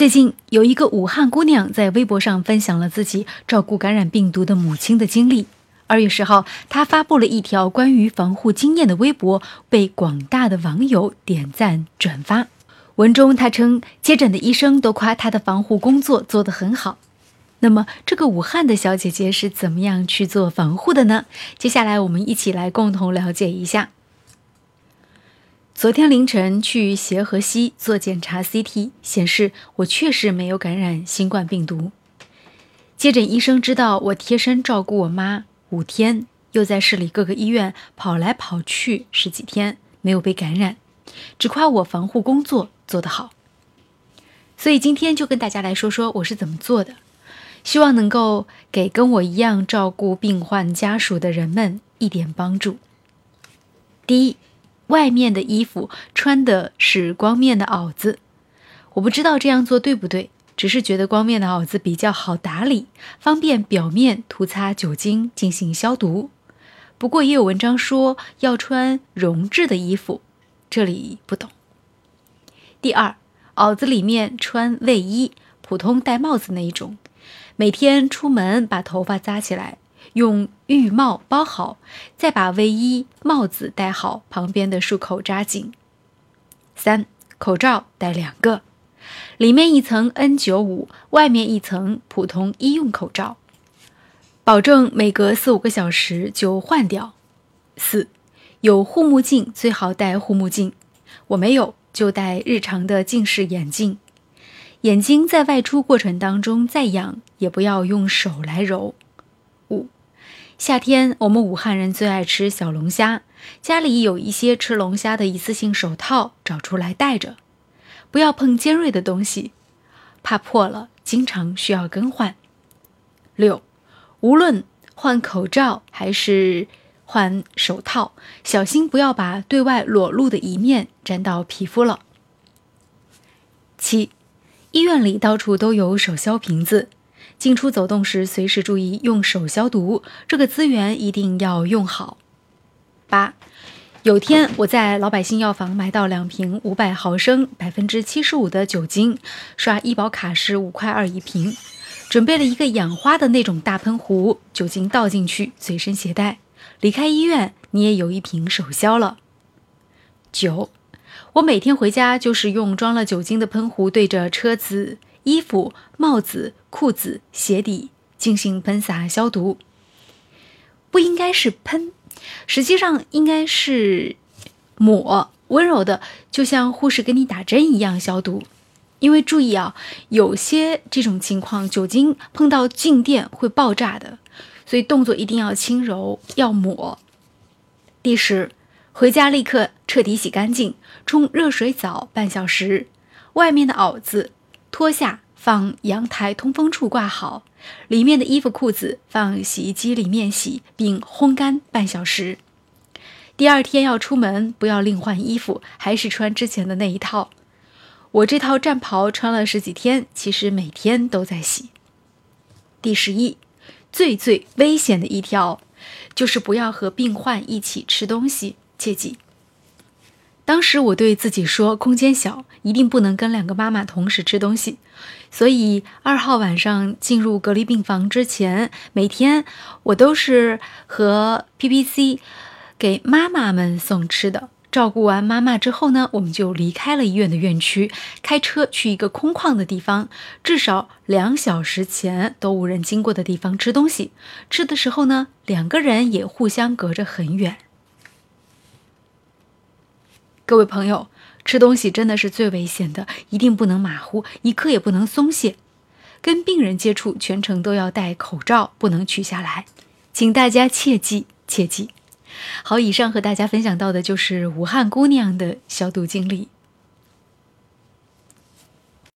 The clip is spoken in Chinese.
最近有一个武汉姑娘在微博上分享了自己照顾感染病毒的母亲的经历。二月十号，她发布了一条关于防护经验的微博，被广大的网友点赞转发。文中她称，接诊的医生都夸她的防护工作做得很好。那么，这个武汉的小姐姐是怎么样去做防护的呢？接下来，我们一起来共同了解一下。昨天凌晨去协和西做检查，CT 显示我确实没有感染新冠病毒。接诊医生知道我贴身照顾我妈五天，又在市里各个医院跑来跑去十几天，没有被感染，只夸我防护工作做得好。所以今天就跟大家来说说我是怎么做的，希望能够给跟我一样照顾病患家属的人们一点帮助。第一。外面的衣服穿的是光面的袄子，我不知道这样做对不对，只是觉得光面的袄子比较好打理，方便表面涂擦酒精进行消毒。不过也有文章说要穿绒质的衣服，这里不懂。第二，袄子里面穿卫衣，普通戴帽子那一种，每天出门把头发扎起来。用浴帽包好，再把卫衣、帽子戴好，旁边的束口扎紧。三、口罩戴两个，里面一层 N95，外面一层普通医用口罩，保证每隔四五个小时就换掉。四、有护目镜最好戴护目镜，我没有就戴日常的近视眼镜。眼睛在外出过程当中再痒，也不要用手来揉。夏天，我们武汉人最爱吃小龙虾，家里有一些吃龙虾的一次性手套，找出来戴着，不要碰尖锐的东西，怕破了，经常需要更换。六，无论换口罩还是换手套，小心不要把对外裸露的一面沾到皮肤了。七，医院里到处都有手消瓶子。进出走动时，随时注意用手消毒，这个资源一定要用好。八，有天我在老百姓药房买到两瓶五百毫升、百分之七十五的酒精，刷医保卡是五块二一瓶，准备了一个养花的那种大喷壶，酒精倒进去，随身携带。离开医院，你也有一瓶手消了。九，我每天回家就是用装了酒精的喷壶对着车子。衣服、帽子、裤子、鞋底进行喷洒消毒，不应该是喷，实际上应该是抹，温柔的，就像护士给你打针一样消毒。因为注意啊，有些这种情况，酒精碰到静电会爆炸的，所以动作一定要轻柔，要抹。第十，回家立刻彻底洗干净，冲热水澡半小时，外面的袄子。脱下放阳台通风处挂好，里面的衣服裤子放洗衣机里面洗，并烘干半小时。第二天要出门，不要另换衣服，还是穿之前的那一套。我这套战袍穿了十几天，其实每天都在洗。第十一，最最危险的一条，就是不要和病患一起吃东西，切记。当时我对自己说，空间小，一定不能跟两个妈妈同时吃东西。所以二号晚上进入隔离病房之前，每天我都是和 PPC 给妈妈们送吃的。照顾完妈妈之后呢，我们就离开了医院的院区，开车去一个空旷的地方，至少两小时前都无人经过的地方吃东西。吃的时候呢，两个人也互相隔着很远。各位朋友，吃东西真的是最危险的，一定不能马虎，一刻也不能松懈。跟病人接触，全程都要戴口罩，不能取下来，请大家切记切记。好，以上和大家分享到的就是武汉姑娘的消毒经历。